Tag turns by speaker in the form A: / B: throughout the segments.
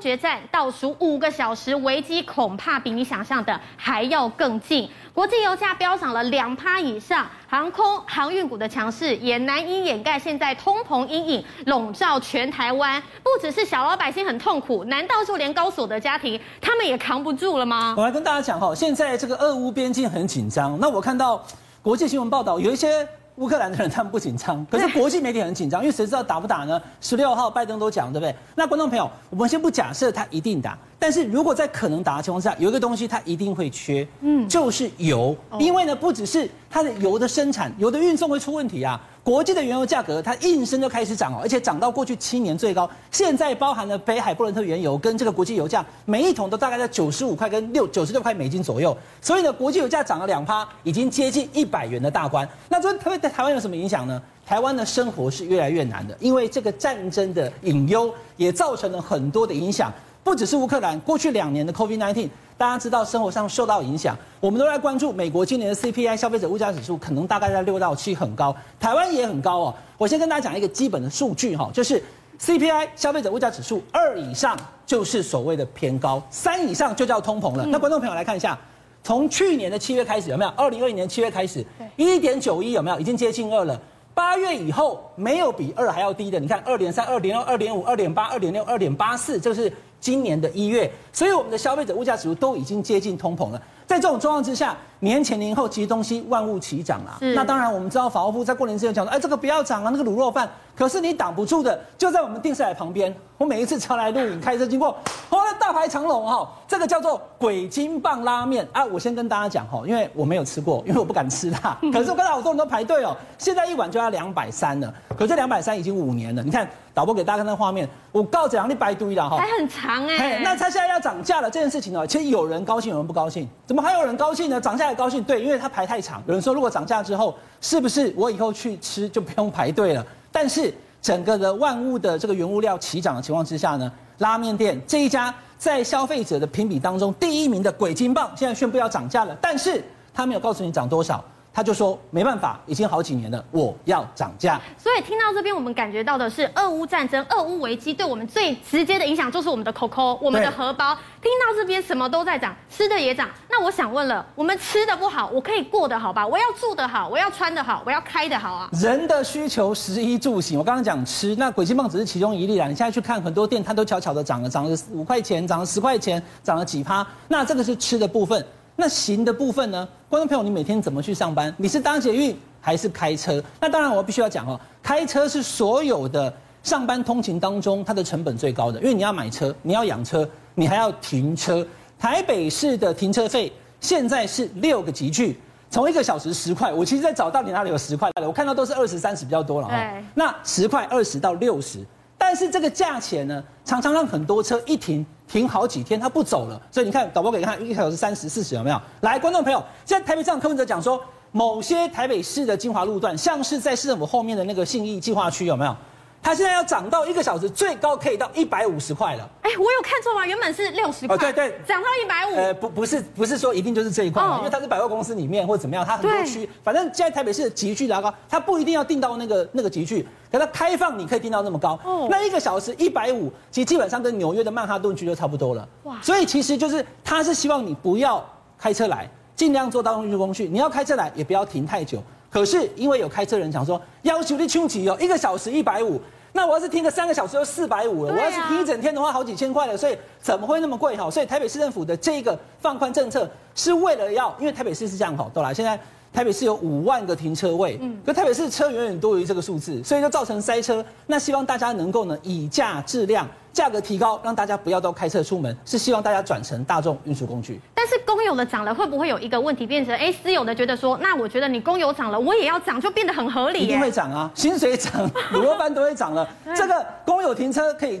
A: 决战倒数五个小时，危机恐怕比你想象的还要更近。国际油价飙涨了两趴以上，航空航运股的强势也难以掩盖现在通膨阴影笼罩全台湾。不只是小老百姓很痛苦，难道就连高所得家庭他们也扛不住了吗？
B: 我来跟大家讲哈，现在这个俄乌边境很紧张。那我看到国际新闻报道，有一些。乌克兰的人他们不紧张，可是国际媒体很紧张，因为谁知道打不打呢？十六号拜登都讲，对不对？那观众朋友，我们先不假设他一定打，但是如果在可能打的情况下，有一个东西他一定会缺，嗯，就是油，因为呢，不只是它的油的生产、油的运送会出问题啊。国际的原油价格，它应声就开始涨哦，而且涨到过去七年最高。现在包含了北海布伦特原油跟这个国际油价，每一桶都大概在九十五块跟六九十六块美金左右。所以呢，国际油价涨了两趴，已经接近一百元的大关。那这特别在台湾有什么影响呢？台湾的生活是越来越难的，因为这个战争的隐忧也造成了很多的影响。不只是乌克兰，过去两年的 COVID-19，大家知道生活上受到影响，我们都在关注美国今年的 CPI 消费者物价指数，可能大概在六到七，很高。台湾也很高哦。我先跟大家讲一个基本的数据哈，就是 CPI 消费者物价指数二以上就是所谓的偏高，三以上就叫通膨了。那观众朋友来看一下，从去年的七月开始有没有？二零二一年七月开始，一点九一有没有？已经接近二了。八月以后没有比二还要低的，你看二点三、二点六、二点五、二点八、二点六、二点八四，这是。今年的一月，所以我们的消费者物价指数都已经接近通膨了。在这种状况之下，年前年后其实东西万物齐涨啊。那当然，我们知道法务部在过年之前讲说，哎，这个不要涨啊，那个卤肉饭。可是你挡不住的，就在我们定赛旁边。我每一次常来录影，开车经过，哦，那大排长龙哈，这个叫做鬼金棒拉面啊。我先跟大家讲哈，因为我没有吃过，因为我不敢吃辣。可是我看到好多人都排队哦，现在一碗就要两百三了。可是这两百三已经五年了，你看导播给大家看那画面，我告诉你，你白堆了哈，
A: 还很长哎、欸。
B: 那他现在要涨价了这件事情呢，其实有人高兴，有人不高兴。怎么还有人高兴呢？涨价也高兴，对，因为它排太长。有人说，如果涨价之后，是不是我以后去吃就不用排队了？但是整个的万物的这个原物料齐涨的情况之下呢，拉面店这一家在消费者的评比当中第一名的鬼金棒，现在宣布要涨价了，但是他没有告诉你涨多少。他就说没办法，已经好几年了，我要涨价。
A: 所以听到这边，我们感觉到的是，俄乌战争、俄乌危机对我们最直接的影响就是我们的 COCO，我们的荷包。听到这边，什么都在涨，吃的也涨。那我想问了，我们吃的不好，我可以过得好吧？我要住得好，我要穿得好，我要开得好啊。
B: 人的需求，食衣住行。我刚刚讲吃，那鬼金棒只是其中一例啦。你现在去看很多店，它都悄悄的涨了，涨了五块钱，涨了十块钱，涨了几趴。那这个是吃的部分。那行的部分呢？观众朋友，你每天怎么去上班？你是搭捷运还是开车？那当然，我必须要讲哦，开车是所有的上班通勤当中它的成本最高的，因为你要买车，你要养车，你还要停车。台北市的停车费现在是六个级距，从一个小时十块，我其实在找到底哪里有十块的，我看到都是二十三十比较多了哈。对那十块二十到六十，但是这个价钱呢，常常让很多车一停。停好几天，它不走了，所以你看导播给你看，一个小时三十四十有没有？来，观众朋友，现在台北站柯文哲讲说，某些台北市的精华路段，像是在市政府后面的那个信义计划区有没有？它现在要涨到一个小时最高可以到一百五十块了。哎，
A: 我有看错吗？原本是六十块。哦，
B: 对对，
A: 涨到一百五。
B: 呃，不，不是，不是说一定就是这一块，因为它是百货公司里面或者怎么样，它很多区，反正现在台北市的级距拉高，它不一定要定到那个那个集聚，可它开放你可以定到那么高。哦。那一个小时一百五，其实基本上跟纽约的曼哈顿区就差不多了。哇。所以其实就是他是希望你不要开车来，尽量做大众运输工具。你要开车来，也不要停太久。可是因为有开车人讲说，要求你穷急哦，一个小时一百五。那我要是停个三个小时就四百五了，啊、我要是停一整天的话，好几千块了，所以怎么会那么贵哈？所以台北市政府的这个放宽政策是为了要，因为台北市是这样哈，对啦，现在台北市有五万个停车位，嗯，可台北市车远远多于这个数字，所以就造成塞车。那希望大家能够呢以价质量。价格提高，让大家不要都开车出门，是希望大家转成大众运输工具。但是公有的涨了，会不会有一个问题变成，哎，私有的觉得说，那我觉得你公有涨了，我也要涨，就变得很合理。一定会涨啊，薪水涨，卤肉饭都会涨了。这个公有停车可以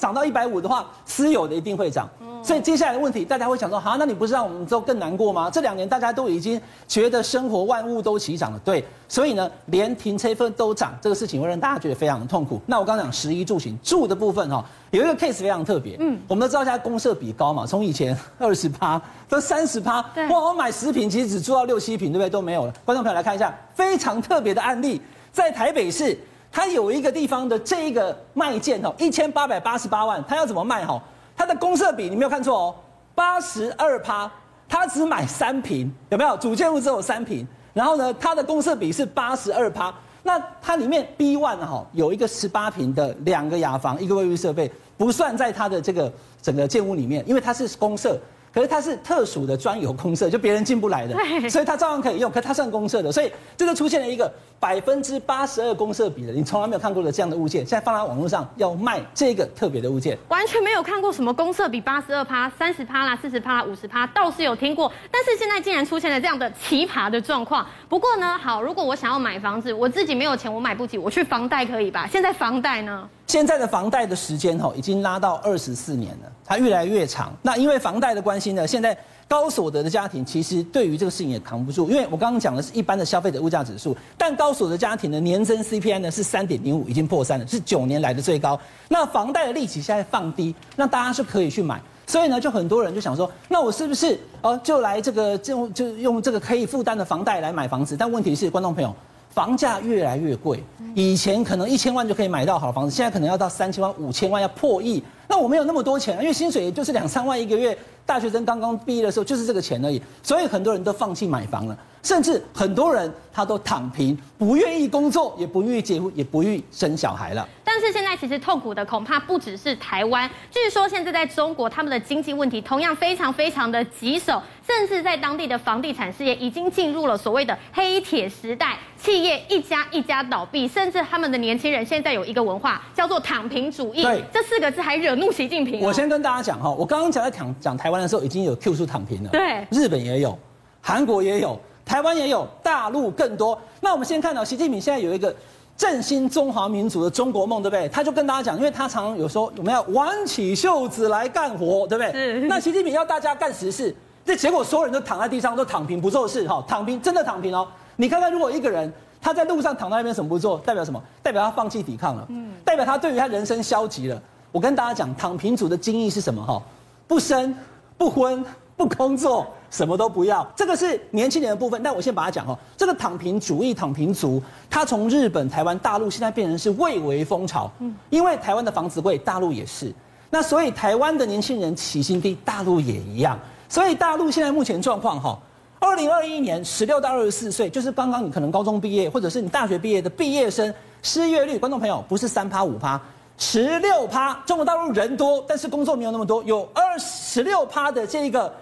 B: 涨到一百五的话，私有的一定会涨。所以接下来的问题，大家会想说，好，那你不是让我们都更难过吗？这两年大家都已经觉得生活万物都齐涨了，对，所以呢，连停车费都涨，这个事情会让大家觉得非常的痛苦。那我刚刚讲十一住行住的部分哈，有一个 case 非常特别，嗯，我们都知道现在公社比高嘛，从以前二十趴到三十趴，哇，我买十坪其实只住到六七坪，对不对？都没有了。观众朋友来看一下，非常特别的案例，在台北市，它有一个地方的这一个卖件哦，一千八百八十八万，它要怎么卖哈？它的公设比你没有看错哦，八十二趴，他只买三坪，有没有？主建物只有三坪，然后呢，它的公设比是八十二趴。那它里面 B one 哈有一个十八坪的两个雅房，一个卫浴设备，不算在它的这个整个建物里面，因为它是公设。可是它是特殊的专有公设，就别人进不来的，所以它照样可以用。可是它算公设的，所以这就出现了一个百分之八十二公设比的，你从来没有看过的这样的物件，现在放在网络上要卖这个特别的物件，
A: 完全没有看过什么公设比八十二趴、三十趴啦、四十趴啦、五十趴，倒是有听过，但是现在竟然出现了这样的奇葩的状况。不过呢，好，如果我想要买房子，我自己没有钱，我买不起，我去房贷可以吧？现在房贷呢？
B: 现在的房贷的时间哈，已经拉到二十四年了，它越来越长。那因为房贷的关系呢，现在高所得的家庭其实对于这个事情也扛不住。因为我刚刚讲的是一般的消费者物价指数，但高所得家庭的年增 CPI 呢是三点零五，已经破三了，是九年来的最高。那房贷的利息现在放低，那大家是可以去买。所以呢，就很多人就想说，那我是不是哦，就来这个就就用这个可以负担的房贷来买房子？但问题是，观众朋友。房价越来越贵，以前可能一千万就可以买到好房子，现在可能要到三千万、五千万，要破亿。那我没有那么多钱，因为薪水也就是两三万一个月，大学生刚刚毕业的时候就是这个钱而已，所以很多人都放弃买房了，甚至很多人他都躺平，不愿意工作，也不愿意结婚，也不愿意生小孩了。
A: 但是现在其实痛苦的恐怕不只是台湾，据说现在在中国，他们的经济问题同样非常非常的棘手，甚至在当地的房地产事业已经进入了所谓的黑铁时代，企业一家一家倒闭，甚至他们的年轻人现在有一个文化叫做躺平主义，
B: 对，
A: 这四个字还惹怒习近平。
B: 我先跟大家讲哈，我刚刚讲在讲讲台湾的时候，已经有 Q 出躺平了，
A: 对，
B: 日本也有，韩国也有，台湾也有，大陆更多。那我们先看到习近平现在有一个。振兴中华民族的中国梦，对不对？他就跟大家讲，因为他常常有时候我们要挽起袖子来干活，对不对？是。那习近平要大家干实事，这结果所有人都躺在地上，都躺平不做事，哈，躺平真的躺平哦。你看看，如果一个人他在路上躺在那边什么不做，代表什么？代表他放弃抵抗了，嗯，代表他对于他人生消极了。我跟大家讲，躺平族的精义是什么？哈，不生不婚。不工作，什么都不要，这个是年轻人的部分。但我先把它讲哦，这个躺平主义、躺平族，他从日本、台湾、大陆现在变成是蔚为风潮。嗯，因为台湾的房子贵，大陆也是。那所以台湾的年轻人起薪低，大陆也一样。所以大陆现在目前状况哈，二零二一年十六到二十四岁，就是刚刚你可能高中毕业或者是你大学毕业的毕业生，失业率，观众朋友不是三趴五趴，十六趴。中国大陆人多，但是工作没有那么多，有二十六趴的这个。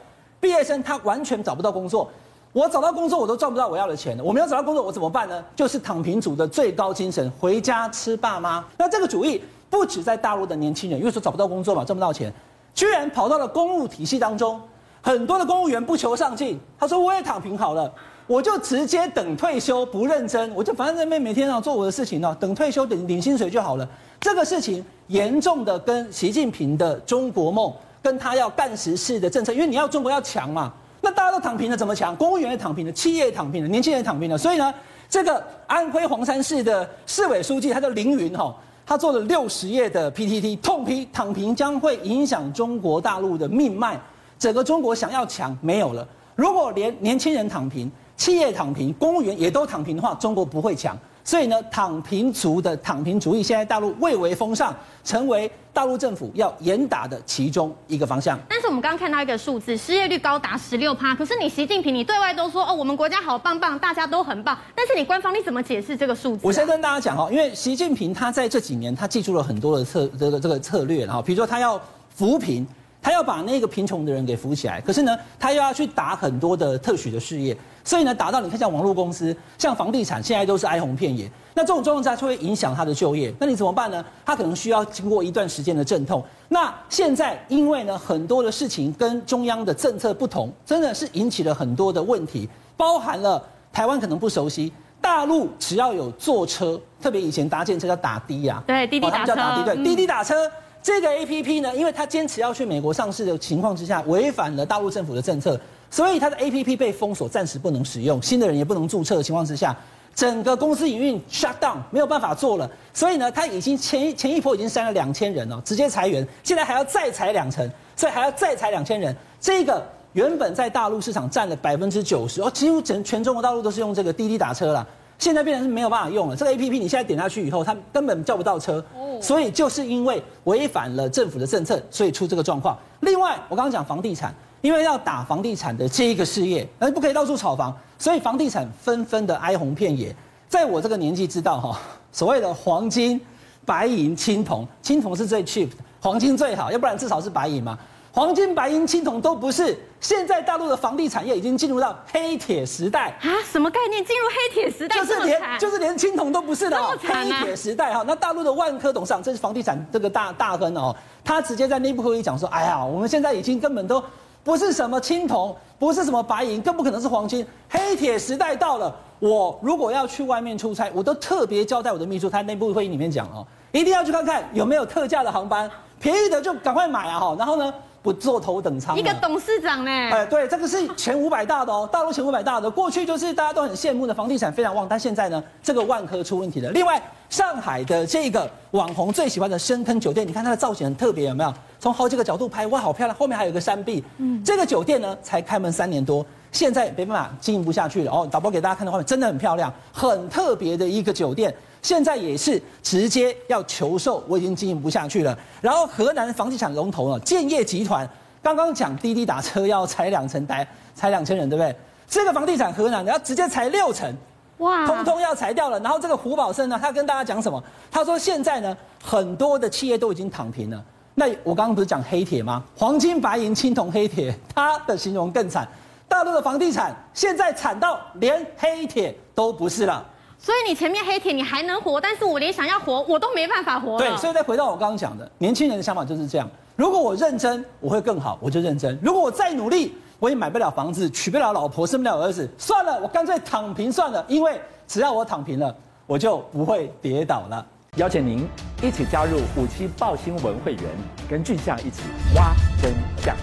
B: 毕业生他完全找不到工作，我找到工作我都赚不到我要的钱，我没有找到工作我怎么办呢？就是躺平族的最高精神，回家吃爸妈。那这个主意不止在大陆的年轻人，因为说找不到工作嘛，赚不到钱，居然跑到了公务体系当中，很多的公务员不求上进，他说我也躺平好了，我就直接等退休，不认真，我就反正在那边每天啊做我的事情呢，等退休等领薪水就好了。这个事情严重的跟习近平的中国梦。跟他要干实事的政策，因为你要中国要强嘛，那大家都躺平了，怎么强？公务员也躺平了，企业也躺平了，年轻人也躺平了。所以呢，这个安徽黄山市的市委书记他叫凌云哈，他做了六十页的 PTT，痛批躺平将会影响中国大陆的命脉，整个中国想要强没有了。如果连年轻人躺平，企业躺平，公务员也都躺平的话，中国不会强。所以呢，躺平族的躺平主义现在大陆蔚为风尚，成为大陆政府要严打的其中一个方向。
A: 但是我们刚刚看到一个数字，失业率高达十六趴。可是你习近平，你对外都说哦，我们国家好棒棒，大家都很棒。但是你官方你怎么解释这个数字啊？
B: 我先跟大家讲哈，因为习近平他在这几年他记住了很多的策这个这个策略，然后比如说他要扶贫。他要把那个贫穷的人给扶起来，可是呢，他又要去打很多的特许的事业，所以呢，打到你看像网络公司、像房地产，现在都是哀鸿遍野。那这种状况下就会影响他的就业，那你怎么办呢？他可能需要经过一段时间的阵痛。那现在因为呢，很多的事情跟中央的政策不同，真的是引起了很多的问题，包含了台湾可能不熟悉，大陆只要有坐车，特别以前搭建车叫打的呀，
A: 对，滴滴打车，
B: 哦、打的，对，滴滴打车。这个 A P P 呢，因为它坚持要去美国上市的情况之下，违反了大陆政府的政策，所以它的 A P P 被封锁，暂时不能使用，新的人也不能注册的情况之下，整个公司营运 shut down，没有办法做了。所以呢，他已经前一前一波已经删了两千人了，直接裁员，现在还要再裁两成，所以还要再裁两千人。这个原本在大陆市场占了百分之九十，哦，几乎整全中国大陆都是用这个滴滴打车了。现在变成是没有办法用了。这个 APP 你现在点下去以后，它根本叫不到车。所以就是因为违反了政府的政策，所以出这个状况。另外，我刚刚讲房地产，因为要打房地产的这一个事业，而不可以到处炒房，所以房地产纷纷的哀鸿遍野。在我这个年纪知道哈，所谓的黄金、白银、青铜，青铜是最 cheap 的，黄金最好，要不然至少是白银嘛。黄金、白银、青铜都不是。现在大陆的房地产业已经进入到黑铁时代
A: 啊？什么概念？进入黑铁时代？
B: 就是连就是连青铜都不是的、哦、黑铁时代哈。那大陆的万科董事长，这是房地产这个大大亨哦，他直接在内部会议讲说：“哎呀，我们现在已经根本都不是什么青铜，不是什么白银，更不可能是黄金。黑铁时代到了，我如果要去外面出差，我都特别交代我的秘书，他内部会议里面讲哦，一定要去看看有没有特价的航班。”便宜的就赶快买啊！哈，然后呢，不坐头等舱。
A: 一个董事长呢？
B: 哎，对，这个是前五百大的哦，大陆前五百大的。过去就是大家都很羡慕的房地产非常旺，但现在呢，这个万科出问题了。另外，上海的这个网红最喜欢的深坑酒店，你看它的造型很特别，有没有？从好几个角度拍，哇，好漂亮！后面还有个山壁。嗯，这个酒店呢，才开门三年多，现在没办法经营不下去了。哦，导播给大家看的画面真的很漂亮，很特别的一个酒店。现在也是直接要求售，我已经经营不下去了。然后河南房地产龙头呢，建业集团刚刚讲滴滴打车要裁两层，裁裁两千人，对不对？这个房地产河南的要直接裁六成，哇，通通要裁掉了。然后这个胡宝生呢，他跟大家讲什么？他说现在呢，很多的企业都已经躺平了。那我刚刚不是讲黑铁吗？黄金、白银、青铜、黑铁，他的形容更惨。大陆的房地产现在惨到连黑铁都不是了。
A: 所以你前面黑铁你还能活，但是我连想要活我都没办法活。
B: 对，所以再回到我刚刚讲的，年轻人的想法就是这样。如果我认真，我会更好，我就认真；如果我再努力，我也买不了房子，娶不了老婆，生不了儿子，算了，我干脆躺平算了。因为只要我躺平了，我就不会跌倒了。邀请您一起加入五七报新闻会员，跟俊相一起挖真相。